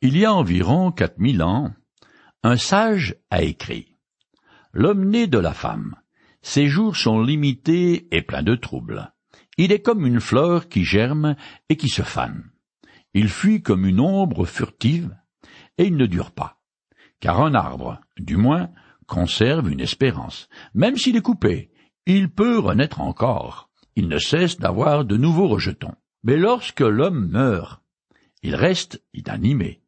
Il y a environ quatre mille ans, un sage a écrit L'homme né de la femme, ses jours sont limités et pleins de troubles. Il est comme une fleur qui germe et qui se fane. Il fuit comme une ombre furtive, et il ne dure pas. Car un arbre, du moins, conserve une espérance. Même s'il est coupé, il peut renaître encore. Il ne cesse d'avoir de nouveaux rejetons. Mais lorsque l'homme meurt, il reste inanimé.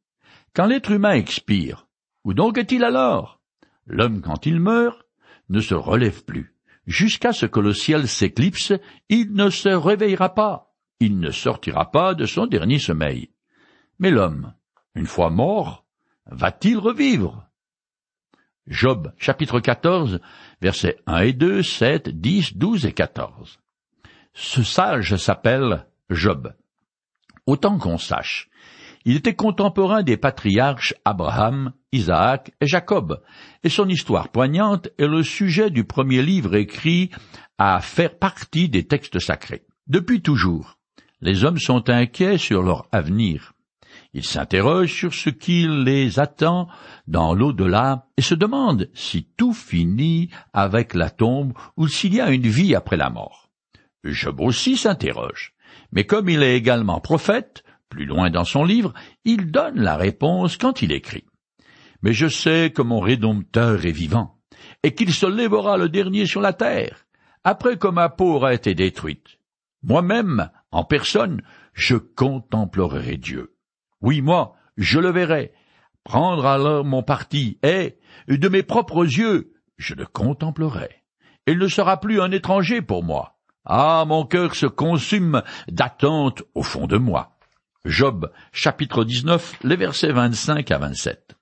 Quand l'être humain expire, où donc est-il alors? L'homme, quand il meurt, ne se relève plus. Jusqu'à ce que le ciel s'éclipse, il ne se réveillera pas. Il ne sortira pas de son dernier sommeil. Mais l'homme, une fois mort, va-t-il revivre? Job, chapitre 14, versets 1 et 2, 7, 10, 12 et 14. Ce sage s'appelle Job. Autant qu'on sache, il était contemporain des patriarches Abraham, Isaac et Jacob, et son histoire poignante est le sujet du premier livre écrit à faire partie des textes sacrés. Depuis toujours, les hommes sont inquiets sur leur avenir. Ils s'interrogent sur ce qui les attend dans l'au-delà et se demandent si tout finit avec la tombe ou s'il y a une vie après la mort. Job aussi s'interroge, mais comme il est également prophète, plus loin dans son livre, il donne la réponse quand il écrit. Mais je sais que mon Rédempteur est vivant, et qu'il se lèvera le dernier sur la terre, après que ma peau aura été détruite. Moi-même, en personne, je contemplerai Dieu. Oui, moi, je le verrai, prendre alors mon parti, et, de mes propres yeux, je le contemplerai. Il ne sera plus un étranger pour moi. Ah, mon cœur se consume d'attente au fond de moi. Job, chapitre 19, les versets 25 à 27.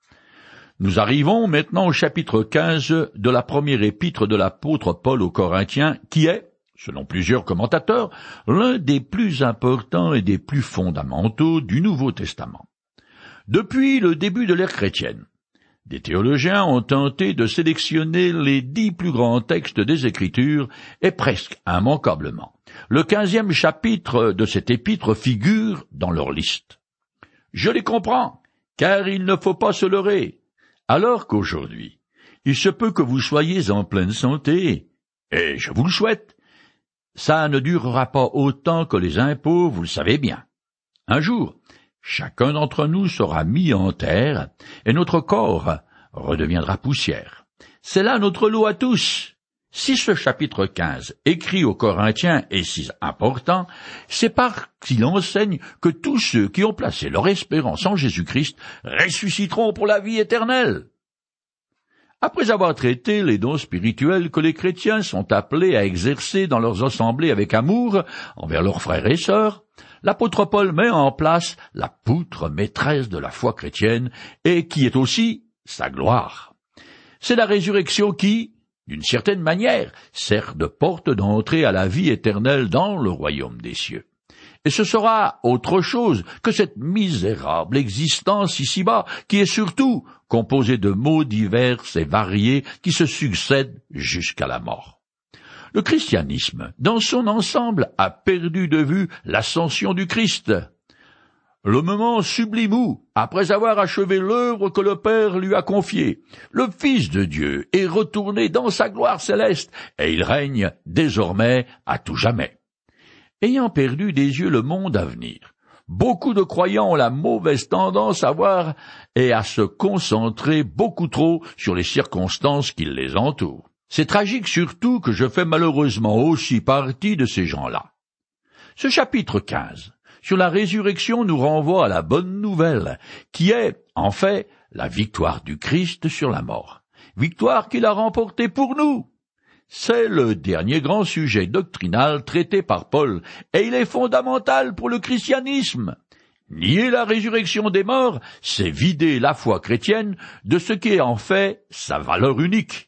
Nous arrivons maintenant au chapitre 15 de la première épître de l'apôtre Paul aux Corinthiens, qui est, selon plusieurs commentateurs, l'un des plus importants et des plus fondamentaux du Nouveau Testament. Depuis le début de l'ère chrétienne, des théologiens ont tenté de sélectionner les dix plus grands textes des Écritures, et presque immanquablement. Le quinzième chapitre de cet épître figure dans leur liste. Je les comprends, car il ne faut pas se leurrer. Alors qu'aujourd'hui, il se peut que vous soyez en pleine santé, et je vous le souhaite. Ça ne durera pas autant que les impôts, vous le savez bien. Un jour, chacun d'entre nous sera mis en terre, et notre corps redeviendra poussière. C'est là notre lot à tous. Si ce chapitre 15, écrit aux Corinthiens, est si important, c'est parce qu'il enseigne que tous ceux qui ont placé leur espérance en Jésus-Christ ressusciteront pour la vie éternelle. Après avoir traité les dons spirituels que les chrétiens sont appelés à exercer dans leurs assemblées avec amour envers leurs frères et sœurs, l'apôtre Paul met en place la poutre maîtresse de la foi chrétienne et qui est aussi sa gloire. C'est la résurrection qui, d'une certaine manière, sert de porte d'entrée à la vie éternelle dans le royaume des cieux. Et ce sera autre chose que cette misérable existence ici-bas, qui est surtout composée de mots divers et variés qui se succèdent jusqu'à la mort. Le christianisme, dans son ensemble, a perdu de vue l'ascension du Christ, le moment sublime où, après avoir achevé l'œuvre que le Père lui a confiée, le Fils de Dieu est retourné dans sa gloire céleste, et il règne désormais à tout jamais. Ayant perdu des yeux le monde à venir, beaucoup de croyants ont la mauvaise tendance à voir et à se concentrer beaucoup trop sur les circonstances qui les entourent. C'est tragique surtout que je fais malheureusement aussi partie de ces gens-là. Ce chapitre 15 sur la résurrection nous renvoie à la bonne nouvelle, qui est, en fait, la victoire du Christ sur la mort. Victoire qu'il a remportée pour nous. C'est le dernier grand sujet doctrinal traité par Paul, et il est fondamental pour le christianisme. Nier la résurrection des morts, c'est vider la foi chrétienne de ce qui est en fait sa valeur unique.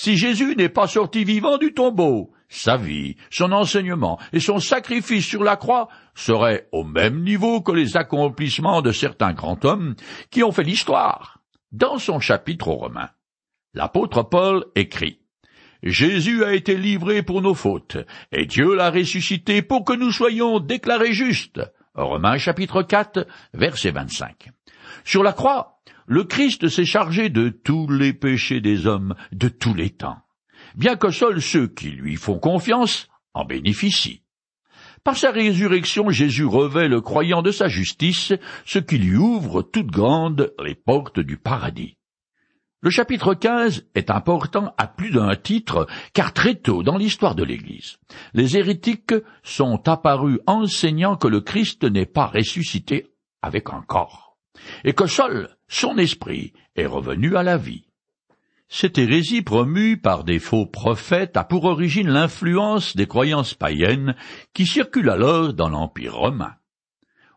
Si Jésus n'est pas sorti vivant du tombeau, sa vie, son enseignement et son sacrifice sur la croix seraient au même niveau que les accomplissements de certains grands hommes qui ont fait l'histoire. Dans son chapitre aux Romains, l'apôtre Paul écrit Jésus a été livré pour nos fautes, et Dieu l'a ressuscité pour que nous soyons déclarés justes. Romains chapitre 4, verset 25. Sur la croix, le Christ s'est chargé de tous les péchés des hommes de tous les temps, bien que seuls ceux qui lui font confiance en bénéficient. Par sa résurrection, Jésus revêt le croyant de sa justice, ce qui lui ouvre toutes grandes les portes du paradis. Le chapitre 15 est important à plus d'un titre, car très tôt dans l'histoire de l'Église, les hérétiques sont apparus enseignant que le Christ n'est pas ressuscité avec un corps, et que seul son esprit est revenu à la vie. Cette hérésie promue par des faux prophètes a pour origine l'influence des croyances païennes qui circulent alors dans l'Empire romain.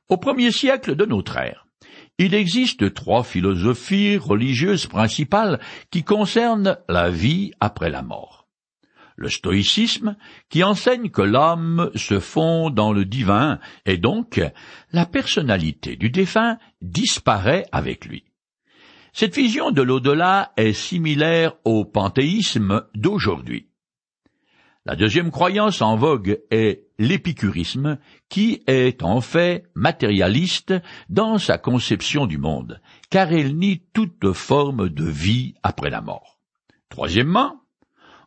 Au premier siècle de notre ère, il existe trois philosophies religieuses principales qui concernent la vie après la mort. Le stoïcisme, qui enseigne que l'âme se fond dans le divin et donc la personnalité du défunt disparaît avec lui. Cette vision de l'au-delà est similaire au panthéisme d'aujourd'hui. La deuxième croyance en vogue est l'épicurisme, qui est en fait matérialiste dans sa conception du monde, car elle nie toute forme de vie après la mort. Troisièmement,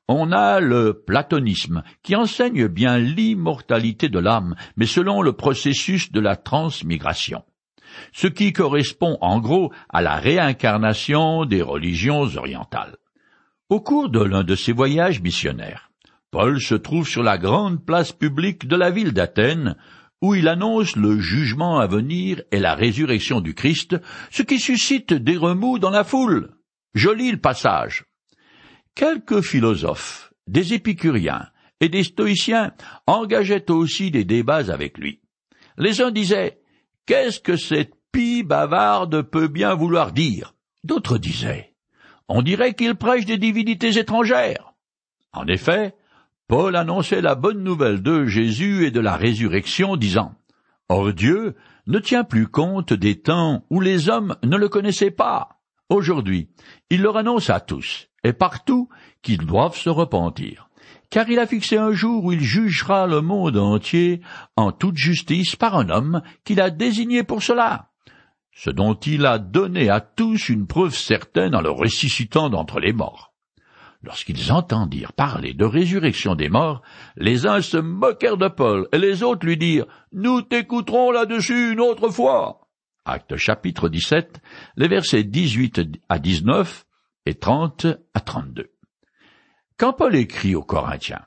on a le platonisme, qui enseigne bien l'immortalité de l'âme, mais selon le processus de la transmigration ce qui correspond en gros à la réincarnation des religions orientales. Au cours de l'un de ses voyages missionnaires, Paul se trouve sur la grande place publique de la ville d'Athènes, où il annonce le jugement à venir et la résurrection du Christ, ce qui suscite des remous dans la foule. Je lis le passage. Quelques philosophes, des épicuriens et des stoïciens engageaient aussi des débats avec lui. Les uns disaient Qu'est-ce que cette pie bavarde peut bien vouloir dire? D'autres disaient On dirait qu'il prêche des divinités étrangères. En effet, Paul annonçait la bonne nouvelle de Jésus et de la résurrection, disant Or Dieu ne tient plus compte des temps où les hommes ne le connaissaient pas. Aujourd'hui, il leur annonce à tous et partout qu'ils doivent se repentir car il a fixé un jour où il jugera le monde entier en toute justice par un homme qu'il a désigné pour cela, ce dont il a donné à tous une preuve certaine en le ressuscitant d'entre les morts. Lorsqu'ils entendirent parler de résurrection des morts, les uns se moquèrent de Paul, et les autres lui dirent Nous t'écouterons là-dessus une autre fois. Acte chapitre 17, les versets 18 à 19 et 30 à 32. Quand Paul écrit aux Corinthiens,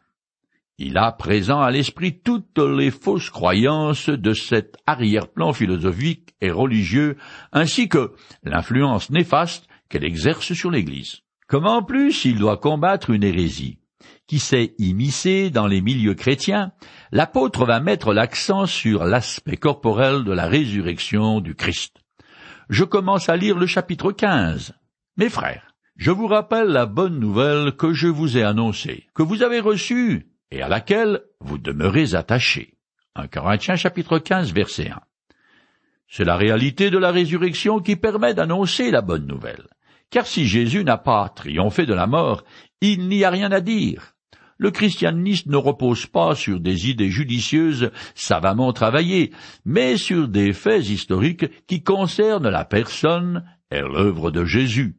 il a présent à l'esprit toutes les fausses croyances de cet arrière-plan philosophique et religieux, ainsi que l'influence néfaste qu'elle exerce sur l'Église. Comme en plus il doit combattre une hérésie qui s'est immiscée dans les milieux chrétiens, l'apôtre va mettre l'accent sur l'aspect corporel de la résurrection du Christ. Je commence à lire le chapitre 15. Mes frères, je vous rappelle la bonne nouvelle que je vous ai annoncée, que vous avez reçue et à laquelle vous demeurez attachés. 1 Corinthiens chapitre 15 verset 1. C'est la réalité de la résurrection qui permet d'annoncer la bonne nouvelle. Car si Jésus n'a pas triomphé de la mort, il n'y a rien à dire. Le christianisme ne repose pas sur des idées judicieuses savamment travaillées, mais sur des faits historiques qui concernent la personne et l'œuvre de Jésus.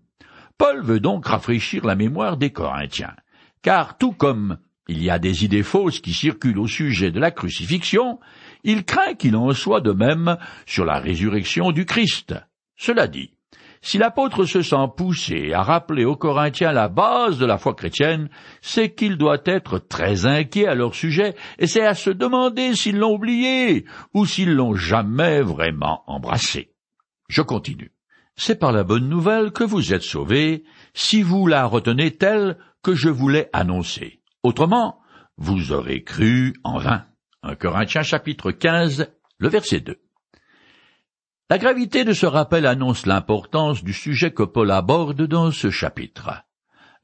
Paul veut donc rafraîchir la mémoire des Corinthiens, car tout comme il y a des idées fausses qui circulent au sujet de la crucifixion, il craint qu'il en soit de même sur la résurrection du Christ. Cela dit, si l'apôtre se sent poussé à rappeler aux Corinthiens la base de la foi chrétienne, c'est qu'il doit être très inquiet à leur sujet, et c'est à se demander s'ils l'ont oublié, ou s'ils l'ont jamais vraiment embrassé. Je continue c'est par la bonne nouvelle que vous êtes sauvés, si vous la retenez telle que je vous l'ai annoncée. Autrement, vous aurez cru en vain. 1 Corinthiens chapitre 15, le verset 2. La gravité de ce rappel annonce l'importance du sujet que Paul aborde dans ce chapitre.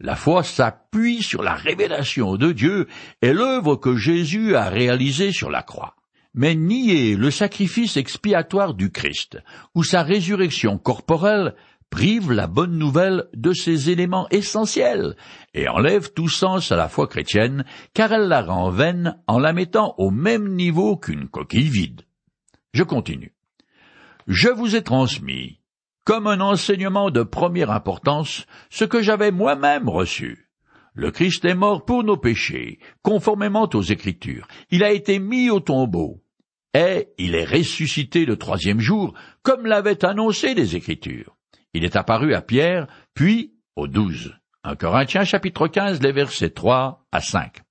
La foi s'appuie sur la révélation de Dieu et l'œuvre que Jésus a réalisée sur la croix mais nier le sacrifice expiatoire du Christ, ou sa résurrection corporelle, prive la bonne nouvelle de ses éléments essentiels, et enlève tout sens à la foi chrétienne, car elle la rend vaine en la mettant au même niveau qu'une coquille vide. Je continue. Je vous ai transmis, comme un enseignement de première importance, ce que j'avais moi-même reçu. Le Christ est mort pour nos péchés, conformément aux Écritures. Il a été mis au tombeau. Et il est ressuscité le troisième jour, comme l'avaient annoncé les Écritures. Il est apparu à Pierre, puis aux douze. 1 Corinthiens chapitre 15, les versets 3 à 5.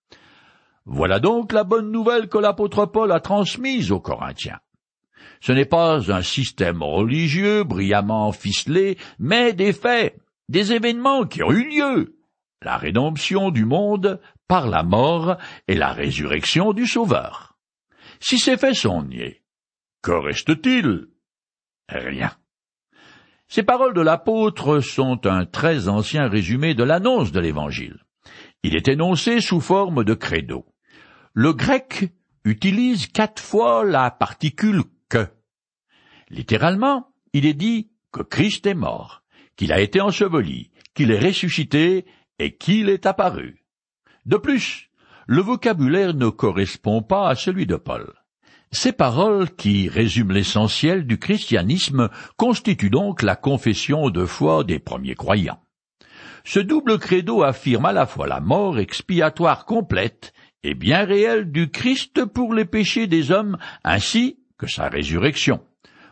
Voilà donc la bonne nouvelle que l'apôtre Paul a transmise aux Corinthiens. Ce n'est pas un système religieux brillamment ficelé, mais des faits, des événements qui ont eu lieu. La rédemption du monde par la mort et la résurrection du Sauveur. Si ces faits sont niés, que reste-t-il? Rien. Ces paroles de l'apôtre sont un très ancien résumé de l'annonce de l'Évangile. Il est énoncé sous forme de credo. Le grec utilise quatre fois la particule que. Littéralement, il est dit que Christ est mort, qu'il a été enseveli, qu'il est ressuscité et qu'il est apparu. De plus, le vocabulaire ne correspond pas à celui de Paul. Ces paroles, qui résument l'essentiel du christianisme, constituent donc la confession de foi des premiers croyants. Ce double credo affirme à la fois la mort expiatoire complète et bien réelle du Christ pour les péchés des hommes ainsi que sa résurrection.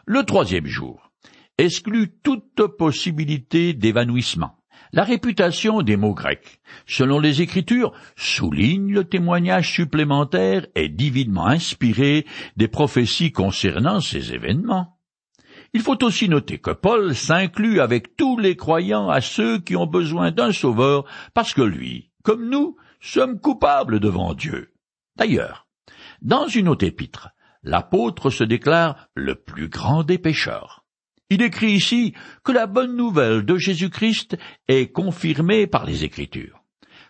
Le troisième jour exclut toute possibilité d'évanouissement. La réputation des mots grecs, selon les Écritures, souligne le témoignage supplémentaire et divinement inspiré des prophéties concernant ces événements. Il faut aussi noter que Paul s'inclut avec tous les croyants à ceux qui ont besoin d'un sauveur, parce que lui, comme nous, sommes coupables devant Dieu. D'ailleurs, dans une autre épître, l'apôtre se déclare le plus grand des pécheurs. Il écrit ici que la bonne nouvelle de Jésus-Christ est confirmée par les Écritures.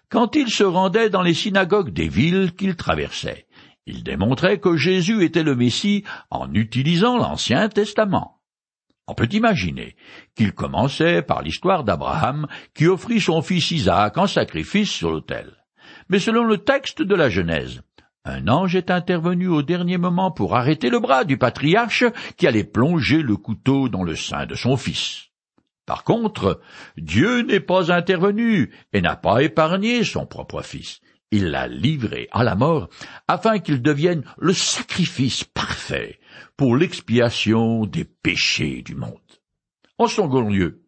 Quand il se rendait dans les synagogues des villes qu'il traversait, il démontrait que Jésus était le Messie en utilisant l'Ancien Testament. On peut imaginer qu'il commençait par l'histoire d'Abraham qui offrit son fils Isaac en sacrifice sur l'autel. Mais selon le texte de la Genèse, un ange est intervenu au dernier moment pour arrêter le bras du patriarche qui allait plonger le couteau dans le sein de son fils. Par contre, Dieu n'est pas intervenu et n'a pas épargné son propre fils. Il l'a livré à la mort afin qu'il devienne le sacrifice parfait pour l'expiation des péchés du monde. En second lieu,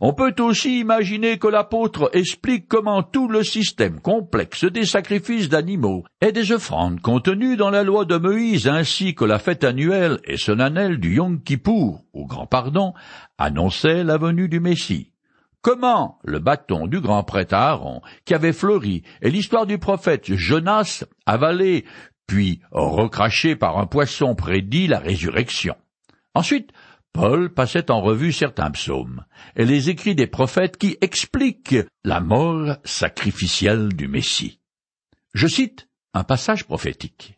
on peut aussi imaginer que l'apôtre explique comment tout le système complexe des sacrifices d'animaux et des offrandes contenues dans la loi de Moïse ainsi que la fête annuelle et solennelle du Yom Kippour, ou grand pardon, annonçait la venue du Messie. Comment le bâton du grand prêtre Aaron, qui avait fleuri, et l'histoire du prophète Jonas avalé, puis recraché par un poisson prédit la résurrection. Ensuite, Paul passait en revue certains psaumes et les écrits des prophètes qui expliquent la mort sacrificielle du Messie. Je cite un passage prophétique.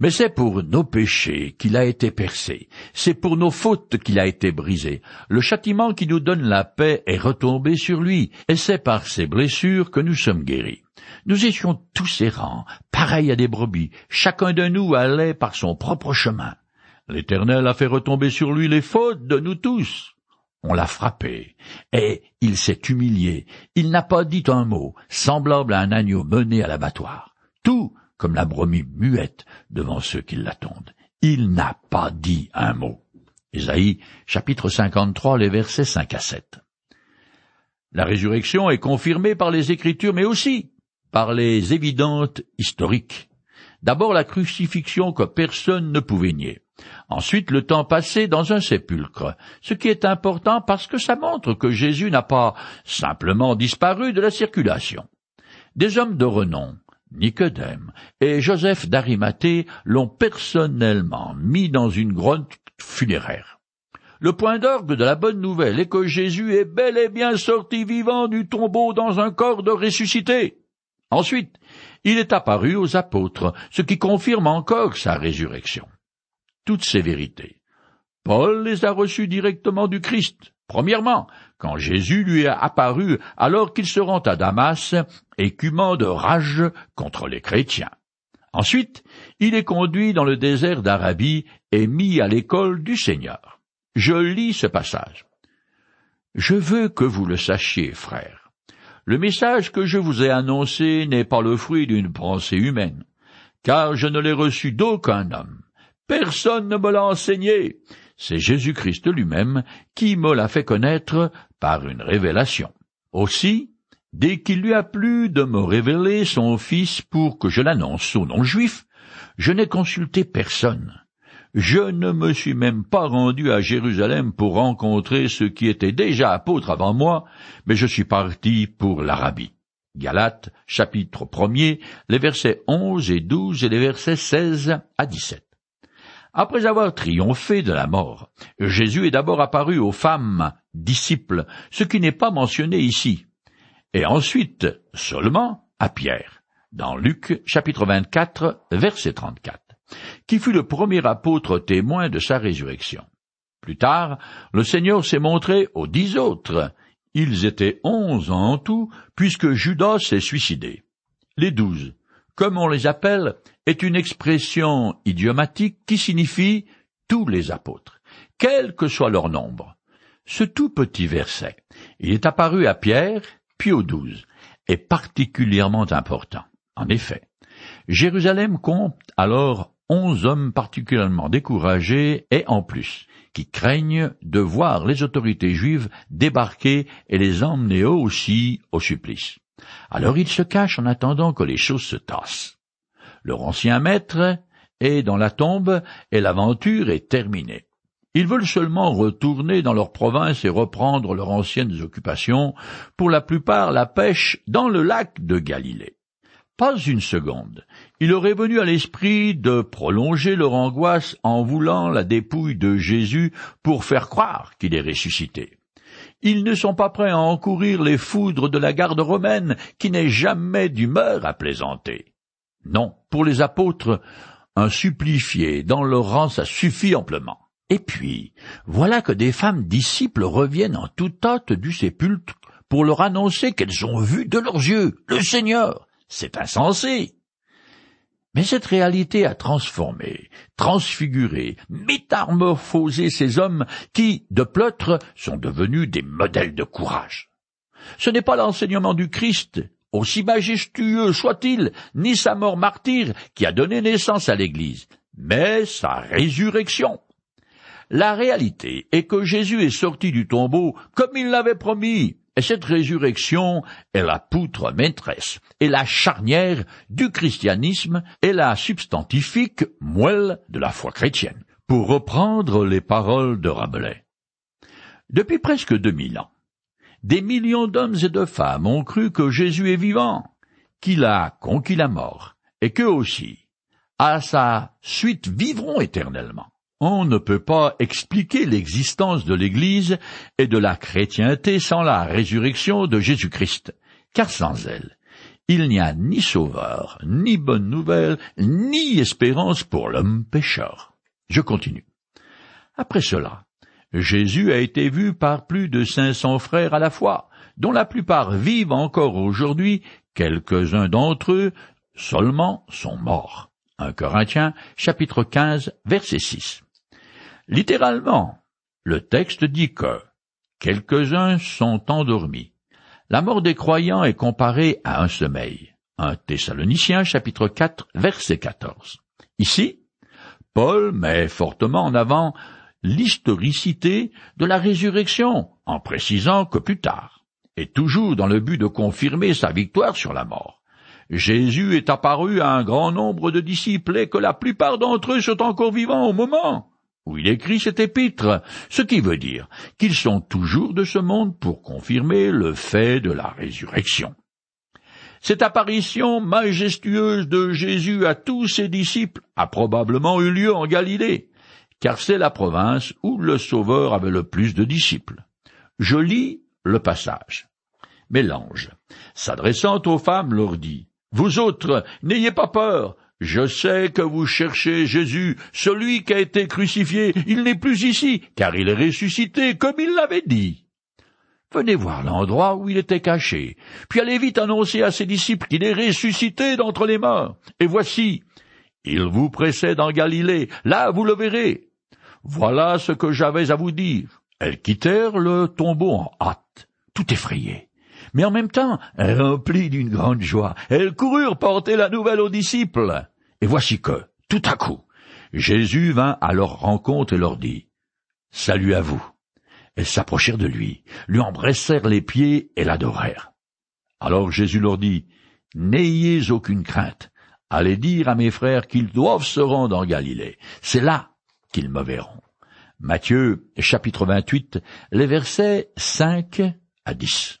Mais c'est pour nos péchés qu'il a été percé, c'est pour nos fautes qu'il a été brisé. Le châtiment qui nous donne la paix est retombé sur lui, et c'est par ses blessures que nous sommes guéris. Nous étions tous errants, pareils à des brebis, chacun de nous allait par son propre chemin. L'Éternel a fait retomber sur lui les fautes de nous tous. On l'a frappé, et il s'est humilié. Il n'a pas dit un mot, semblable à un agneau mené à l'abattoir. Tout comme la brebis muette devant ceux qui l'attendent. Il n'a pas dit un mot. Ésaïe, chapitre 53, les versets 5 à 7. La résurrection est confirmée par les Écritures, mais aussi par les évidentes historiques. D'abord la crucifixion que personne ne pouvait nier. Ensuite, le temps passé dans un sépulcre, ce qui est important parce que ça montre que Jésus n'a pas simplement disparu de la circulation. Des hommes de renom, Nicodème et Joseph d'Arimathée l'ont personnellement mis dans une grotte funéraire. Le point d'orgue de la bonne nouvelle est que Jésus est bel et bien sorti vivant du tombeau dans un corps de ressuscité. Ensuite, il est apparu aux apôtres, ce qui confirme encore sa résurrection toutes ces vérités. Paul les a reçues directement du Christ. Premièrement, quand Jésus lui est apparu alors qu'il se rend à Damas, écumant de rage contre les chrétiens. Ensuite, il est conduit dans le désert d'Arabie et mis à l'école du Seigneur. Je lis ce passage. Je veux que vous le sachiez, frères. Le message que je vous ai annoncé n'est pas le fruit d'une pensée humaine, car je ne l'ai reçu d'aucun homme. Personne ne me l'a enseigné. C'est Jésus-Christ lui-même qui me l'a fait connaître par une révélation. Aussi, dès qu'il lui a plu de me révéler son Fils pour que je l'annonce aux non-juifs, je n'ai consulté personne. Je ne me suis même pas rendu à Jérusalem pour rencontrer ceux qui étaient déjà apôtres avant moi, mais je suis parti pour l'Arabie. Galates, chapitre 1er, les versets 11 et 12 et les versets 16 à 17. Après avoir triomphé de la mort, Jésus est d'abord apparu aux femmes disciples, ce qui n'est pas mentionné ici, et ensuite seulement à Pierre, dans Luc chapitre 24, verset 34, qui fut le premier apôtre témoin de sa résurrection. Plus tard, le Seigneur s'est montré aux dix autres. Ils étaient onze en tout, puisque Judas s'est suicidé. Les douze, comme on les appelle, est une expression idiomatique qui signifie tous les apôtres, quel que soit leur nombre. Ce tout petit verset, il est apparu à Pierre, puis aux douze, est particulièrement important. En effet, Jérusalem compte alors onze hommes particulièrement découragés et en plus, qui craignent de voir les autorités juives débarquer et les emmener eux aussi au supplice. Alors ils se cachent en attendant que les choses se tassent. Leur ancien maître est dans la tombe et l'aventure est terminée. Ils veulent seulement retourner dans leur province et reprendre leurs anciennes occupations, pour la plupart la pêche dans le lac de Galilée. Pas une seconde. Il aurait venu à l'esprit de prolonger leur angoisse en voulant la dépouille de Jésus pour faire croire qu'il est ressuscité. Ils ne sont pas prêts à encourir les foudres de la garde romaine qui n'est jamais d'humeur à plaisanter. Non, pour les apôtres, un supplifié dans leur rang, ça suffit amplement. Et puis, voilà que des femmes disciples reviennent en toute hâte du sépulcre pour leur annoncer qu'elles ont vu de leurs yeux le Seigneur. C'est insensé. Mais cette réalité a transformé, transfiguré, métamorphosé ces hommes qui, de pleutre, sont devenus des modèles de courage. Ce n'est pas l'enseignement du Christ aussi majestueux soit-il, ni sa mort martyre qui a donné naissance à l'Église, mais sa résurrection. La réalité est que Jésus est sorti du tombeau comme il l'avait promis, et cette résurrection est la poutre maîtresse et la charnière du christianisme et la substantifique moelle de la foi chrétienne, pour reprendre les paroles de Rabelais. Depuis presque deux mille ans, des millions d'hommes et de femmes ont cru que Jésus est vivant, qu'il a conquis la mort, et qu'eux aussi, à sa suite, vivront éternellement. On ne peut pas expliquer l'existence de l'Église et de la chrétienté sans la résurrection de Jésus-Christ, car sans elle, il n'y a ni sauveur, ni bonne nouvelle, ni espérance pour l'homme pécheur. Je continue. Après cela, Jésus a été vu par plus de cinq cents frères à la fois, dont la plupart vivent encore aujourd'hui, quelques-uns d'entre eux seulement sont morts. 1 Corinthiens, chapitre 15, verset 6. Littéralement, le texte dit que quelques-uns sont endormis. La mort des croyants est comparée à un sommeil. 1 Thessaloniciens, chapitre 4, verset 14. Ici, Paul met fortement en avant l'historicité de la résurrection, en précisant que plus tard, et toujours dans le but de confirmer sa victoire sur la mort, Jésus est apparu à un grand nombre de disciples et que la plupart d'entre eux sont encore vivants au moment où il écrit cet épître, ce qui veut dire qu'ils sont toujours de ce monde pour confirmer le fait de la résurrection. Cette apparition majestueuse de Jésus à tous ses disciples a probablement eu lieu en Galilée, car c'est la province où le Sauveur avait le plus de disciples. Je lis le passage. Mais l'ange, s'adressant aux femmes, leur dit, Vous autres, n'ayez pas peur, je sais que vous cherchez Jésus, celui qui a été crucifié, il n'est plus ici, car il est ressuscité, comme il l'avait dit. Venez voir l'endroit où il était caché, puis allez vite annoncer à ses disciples qu'il est ressuscité d'entre les morts. Et voici, Il vous précède en Galilée, là vous le verrez. Voilà ce que j'avais à vous dire. Elles quittèrent le tombeau en hâte, tout effrayées. Mais en même temps, remplies d'une grande joie, elles coururent porter la nouvelle aux disciples. Et voici que, tout à coup, Jésus vint à leur rencontre et leur dit, Salut à vous. Elles s'approchèrent de lui, lui embrassèrent les pieds et l'adorèrent. Alors Jésus leur dit, N'ayez aucune crainte, allez dire à mes frères qu'ils doivent se rendre en Galilée. C'est là qu'ils me verront. Matthieu, chapitre 28, les versets 5 à 10.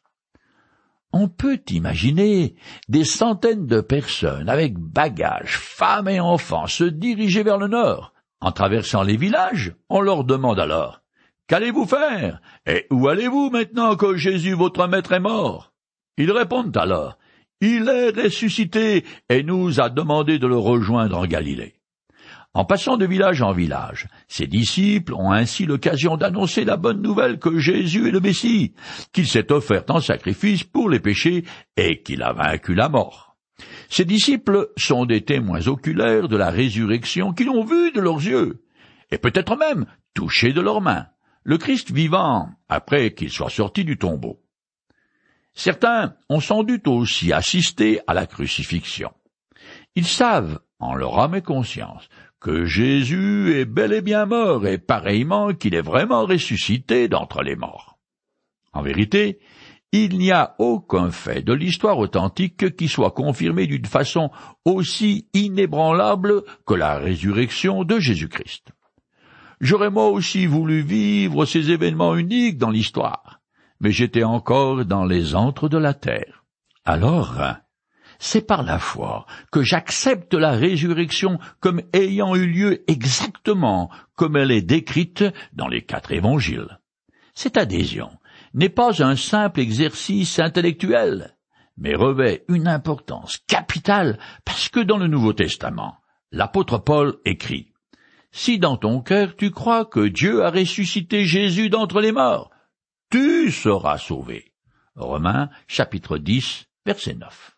On peut imaginer des centaines de personnes avec bagages, femmes et enfants se diriger vers le nord. En traversant les villages, on leur demande alors Qu'allez-vous faire? Et où allez-vous maintenant que Jésus votre maître est mort? Ils répondent alors Il est ressuscité et nous a demandé de le rejoindre en Galilée. En passant de village en village, ses disciples ont ainsi l'occasion d'annoncer la bonne nouvelle que Jésus est le Messie, qu'il s'est offert en sacrifice pour les péchés et qu'il a vaincu la mort. Ses disciples sont des témoins oculaires de la résurrection qu'ils ont vu de leurs yeux, et peut-être même touché de leurs mains, le Christ vivant après qu'il soit sorti du tombeau. Certains ont sans doute aussi assisté à la crucifixion. Ils savent, en leur âme et conscience, que Jésus est bel et bien mort, et pareillement qu'il est vraiment ressuscité d'entre les morts. En vérité, il n'y a aucun fait de l'histoire authentique qui soit confirmé d'une façon aussi inébranlable que la résurrection de Jésus-Christ. J'aurais moi aussi voulu vivre ces événements uniques dans l'histoire, mais j'étais encore dans les antres de la terre. Alors, c'est par la foi que j'accepte la résurrection comme ayant eu lieu exactement comme elle est décrite dans les quatre évangiles. Cette adhésion n'est pas un simple exercice intellectuel, mais revêt une importance capitale parce que dans le Nouveau Testament, l'apôtre Paul écrit Si dans ton cœur tu crois que Dieu a ressuscité Jésus d'entre les morts, tu seras sauvé. Romains chapitre 10 verset 9.